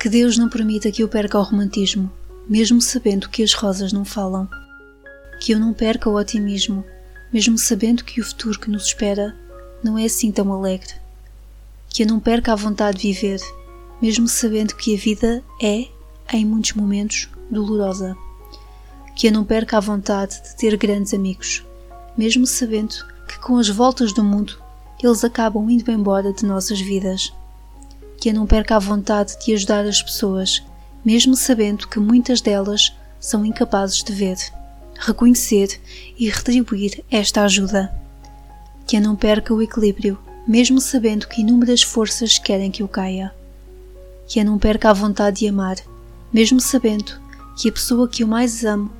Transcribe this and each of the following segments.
Que Deus não permita que eu perca o romantismo, mesmo sabendo que as rosas não falam. Que eu não perca o otimismo, mesmo sabendo que o futuro que nos espera não é assim tão alegre. Que eu não perca a vontade de viver, mesmo sabendo que a vida é, em muitos momentos, dolorosa. Que eu não perca a vontade de ter grandes amigos, mesmo sabendo que com as voltas do mundo eles acabam indo embora de nossas vidas. Que eu não perca a vontade de ajudar as pessoas, mesmo sabendo que muitas delas são incapazes de ver, reconhecer e retribuir esta ajuda. Que eu não perca o equilíbrio, mesmo sabendo que inúmeras forças querem que eu caia. Que eu não perca a vontade de amar, mesmo sabendo que a pessoa que eu mais amo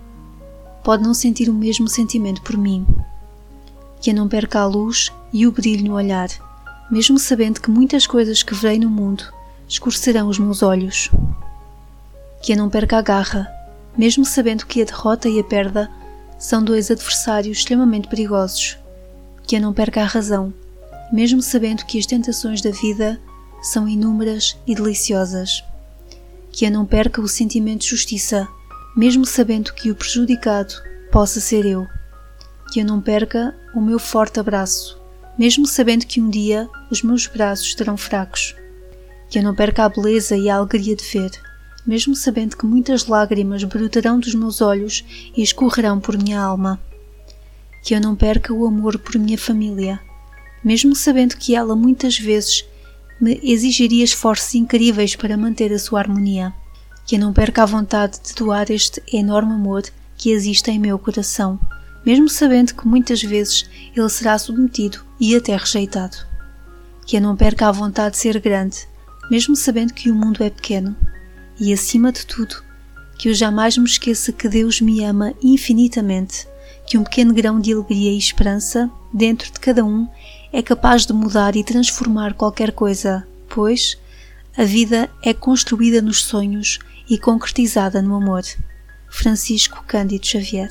pode não sentir o mesmo sentimento por mim. Que eu não perca a luz e o brilho no olhar, mesmo sabendo que muitas coisas que verei no mundo escurecerão os meus olhos. Que eu não perca a garra, mesmo sabendo que a derrota e a perda são dois adversários extremamente perigosos. Que eu não perca a razão, mesmo sabendo que as tentações da vida são inúmeras e deliciosas. Que eu não perca o sentimento de justiça, mesmo sabendo que o prejudicado possa ser eu. Que eu não perca o meu forte abraço, mesmo sabendo que um dia os meus braços estarão fracos. Que eu não perca a beleza e a alegria de ver, mesmo sabendo que muitas lágrimas brotarão dos meus olhos e escorrerão por minha alma. Que eu não perca o amor por minha família, mesmo sabendo que ela muitas vezes me exigiria esforços incríveis para manter a sua harmonia. Que eu não perca a vontade de doar este enorme amor que existe em meu coração, mesmo sabendo que muitas vezes ele será submetido e até rejeitado. Que eu não perca a vontade de ser grande, mesmo sabendo que o mundo é pequeno. E acima de tudo, que eu jamais me esqueça que Deus me ama infinitamente, que um pequeno grão de alegria e esperança dentro de cada um é capaz de mudar e transformar qualquer coisa, pois a vida é construída nos sonhos e concretizada no amor. Francisco Cândido Xavier